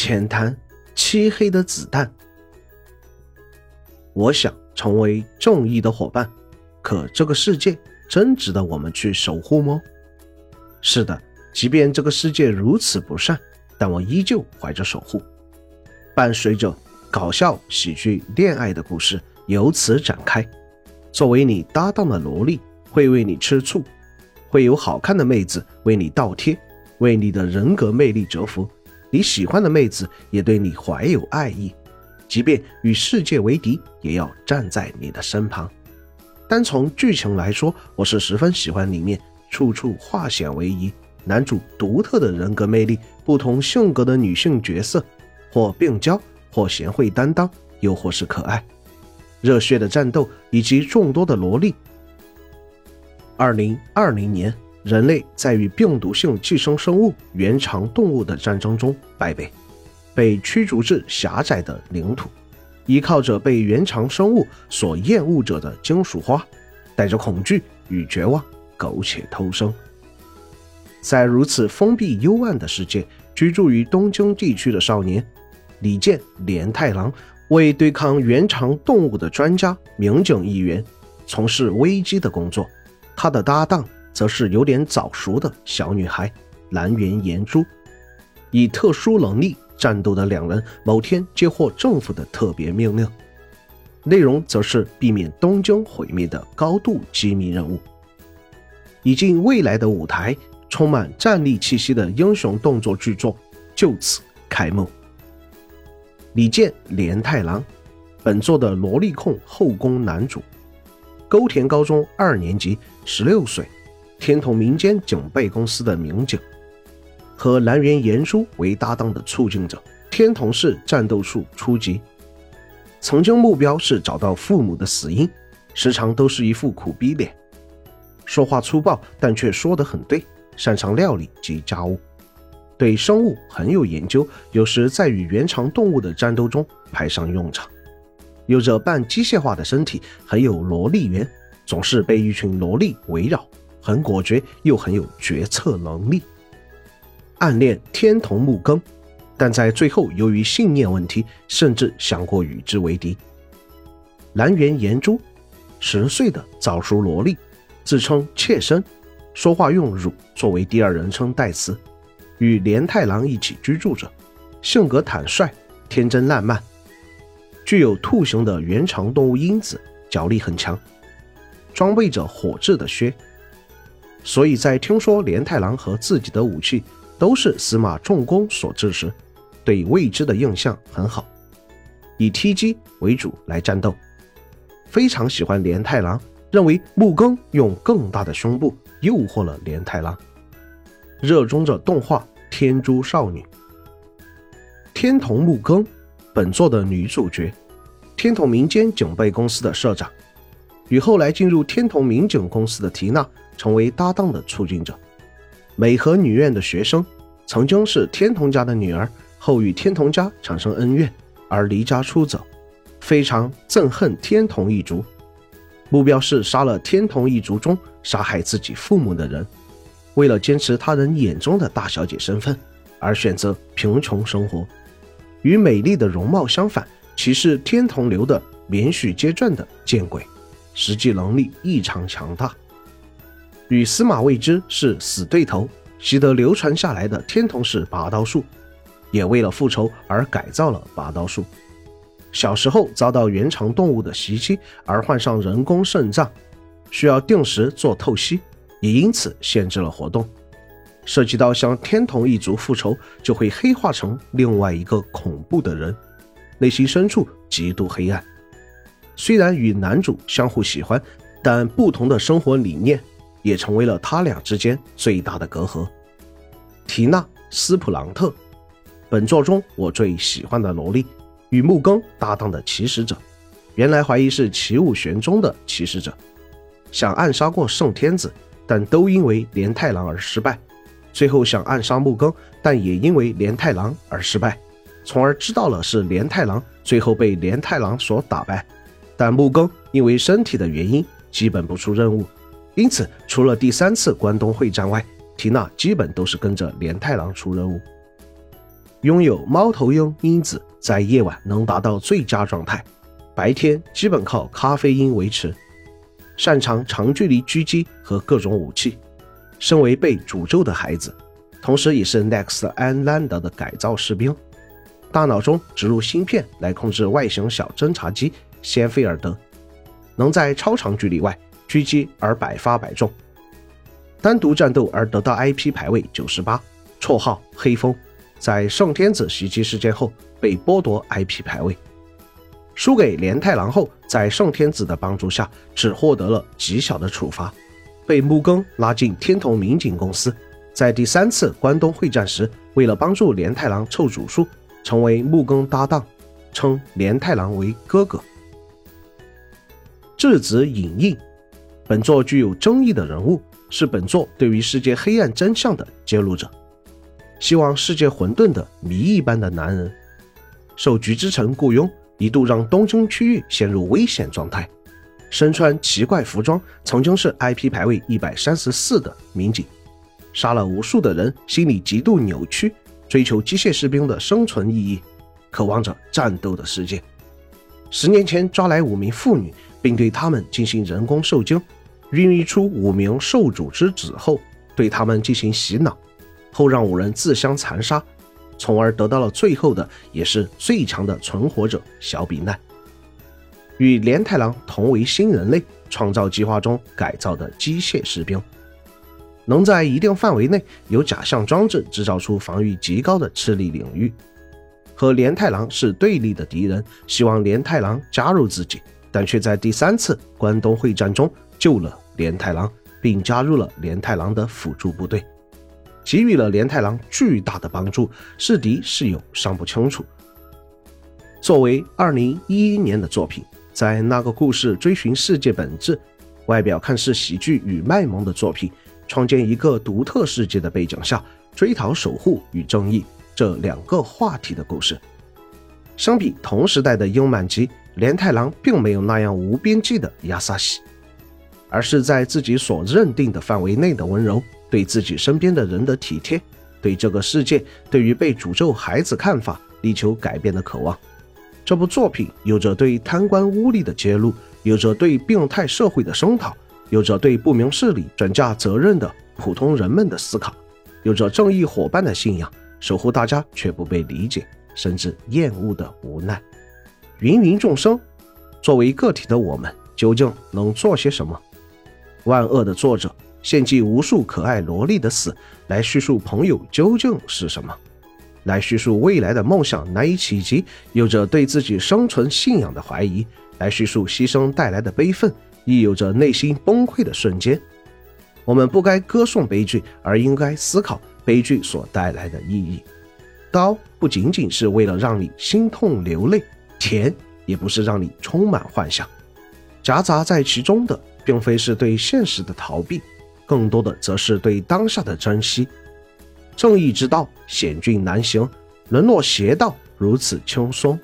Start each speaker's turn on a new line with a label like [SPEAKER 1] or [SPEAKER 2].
[SPEAKER 1] 浅谈漆黑的子弹。我想成为正义的伙伴，可这个世界真值得我们去守护吗？是的，即便这个世界如此不善，但我依旧怀着守护。伴随着搞笑、喜剧、恋爱的故事由此展开。作为你搭档的萝莉会为你吃醋，会有好看的妹子为你倒贴，为你的人格魅力折服。你喜欢的妹子也对你怀有爱意，即便与世界为敌，也要站在你的身旁。单从剧情来说，我是十分喜欢里面处处化险为夷，男主独特的人格魅力，不同性格的女性角色，或病娇，或贤惠担当，又或是可爱、热血的战斗，以及众多的萝莉。二零二零年。人类在与病毒性寄生生物原肠动物的战争中败北，被驱逐至狭窄的领土，依靠着被原肠生物所厌恶者的金属花，带着恐惧与绝望苟且偷生。在如此封闭幽暗的世界，居住于东京地区的少年李健连太郎，为对抗原肠动物的专家民警一员，从事危机的工作。他的搭档。则是有点早熟的小女孩蓝原岩珠，以特殊能力战斗的两人，某天接获政府的特别命令，内容则是避免东京毁灭的高度机密任务。已经未来的舞台，充满战力气息的英雄动作巨作就此开幕。李健连太郎，本作的萝莉控后宫男主，沟田高中二年级，十六岁。天童民间警备公司的民警，和蓝原岩珠为搭档的促进者。天童市战斗术初级，曾经目标是找到父母的死因，时常都是一副苦逼脸。说话粗暴，但却说得很对。擅长料理及家务，对生物很有研究，有时在与原肠动物的战斗中派上用场。有着半机械化的身体，很有萝莉缘，总是被一群萝莉围绕。很果决，又很有决策能力。暗恋天童木根，但在最后由于信念问题，甚至想过与之为敌。蓝原岩珠，十岁的早熟萝莉，自称妾身，说话用“汝”作为第二人称代词，与连太郎一起居住着，性格坦率、天真烂漫，具有兔形的原长动物因子，脚力很强，装备着火质的靴。所以在听说连太郎和自己的武器都是司马重工所制时，对未知的印象很好，以踢击为主来战斗。非常喜欢连太郎，认为木更用更大的胸部诱惑了连太郎。热衷着动画《天珠少女》。天童木更，本作的女主角，天童民间警备公司的社长，与后来进入天童民警公司的缇娜。成为搭档的促进者，美和女院的学生，曾经是天童家的女儿，后与天童家产生恩怨而离家出走，非常憎恨天童一族，目标是杀了天童一族中杀害自己父母的人。为了坚持他人眼中的大小姐身份，而选择贫穷生活。与美丽的容貌相反，其是天童流的连续接转的见鬼，实际能力异常强大。与司马未知是死对头，习得流传下来的天童式拔刀术，也为了复仇而改造了拔刀术。小时候遭到原肠动物的袭击而患上人工肾脏，需要定时做透析，也因此限制了活动。涉及到向天童一族复仇，就会黑化成另外一个恐怖的人，内心深处极度黑暗。虽然与男主相互喜欢，但不同的生活理念。也成为了他俩之间最大的隔阂。缇娜·斯普朗特，本作中我最喜欢的萝莉，与木更搭档的骑士者，原来怀疑是奇武玄中的骑士者，想暗杀过圣天子，但都因为连太郎而失败。最后想暗杀木更，但也因为连太郎而失败，从而知道了是连太郎，最后被连太郎所打败。但木更因为身体的原因，基本不出任务。因此，除了第三次关东会战外，缇娜基本都是跟着连太郎出任务。拥有猫头鹰因子在夜晚能达到最佳状态，白天基本靠咖啡因维持。擅长长距离狙击和各种武器。身为被诅咒的孩子，同时也是 Next 安兰德的改造士兵，大脑中植入芯片来控制外形小侦察机先菲尔德，能在超长距离外狙击而百发百中。单独战斗而得到 IP 排位九十八，绰号黑风。在圣天子袭击事件后被剥夺 IP 排位，输给连太郎后，在圣天子的帮助下，只获得了极小的处罚，被木更拉进天童民警公司。在第三次关东会战时，为了帮助连太郎凑主数，成为木更搭档，称连太郎为哥哥。质子影印，本作具有争议的人物，是本作对于世界黑暗真相的揭露者。希望世界混沌的谜一般的男人，受菊之城雇佣，一度让东京区域陷入危险状态。身穿奇怪服装，曾经是 IP 排位一百三十四的民警，杀了无数的人，心里极度扭曲，追求机械士兵的生存意义，渴望着战斗的世界。十年前抓来五名妇女，并对他们进行人工受精，孕育出五名受主之子后，对他们进行洗脑。后让五人自相残杀，从而得到了最后的也是最强的存活者小比奈，与连太郎同为新人类创造计划中改造的机械士兵，能在一定范围内由假象装置制造出防御极高的赤力领域。和连太郎是对立的敌人，希望连太郎加入自己，但却在第三次关东会战中救了连太郎，并加入了连太郎的辅助部队。给予了连太郎巨大的帮助，是敌是友尚不清楚。作为二零一一年的作品，在那个故事追寻世界本质，外表看似喜剧与卖萌的作品，创建一个独特世界的背景下，追讨守护与正义这两个话题的故事。相比同时代的英满级，连太郎并没有那样无边际的亚萨西，而是在自己所认定的范围内的温柔。对自己身边的人的体贴，对这个世界，对于被诅咒孩子看法，力求改变的渴望。这部作品有着对贪官污吏的揭露，有着对病态社会的声讨，有着对不明事理转嫁责任的普通人们的思考，有着正义伙伴的信仰，守护大家却不被理解甚至厌恶的无奈。芸芸众生，作为个体的我们，究竟能做些什么？万恶的作者。献祭无数可爱萝莉的死，来叙述朋友究竟是什么，来叙述未来的梦想难以企及，有着对自己生存信仰的怀疑，来叙述牺牲带来的悲愤，亦有着内心崩溃的瞬间。我们不该歌颂悲剧，而应该思考悲剧所带来的意义。刀不仅仅是为了让你心痛流泪，甜也不是让你充满幻想，夹杂在其中的，并非是对现实的逃避。更多的则是对当下的珍惜。正义之道险峻难行，沦落邪道如此轻松。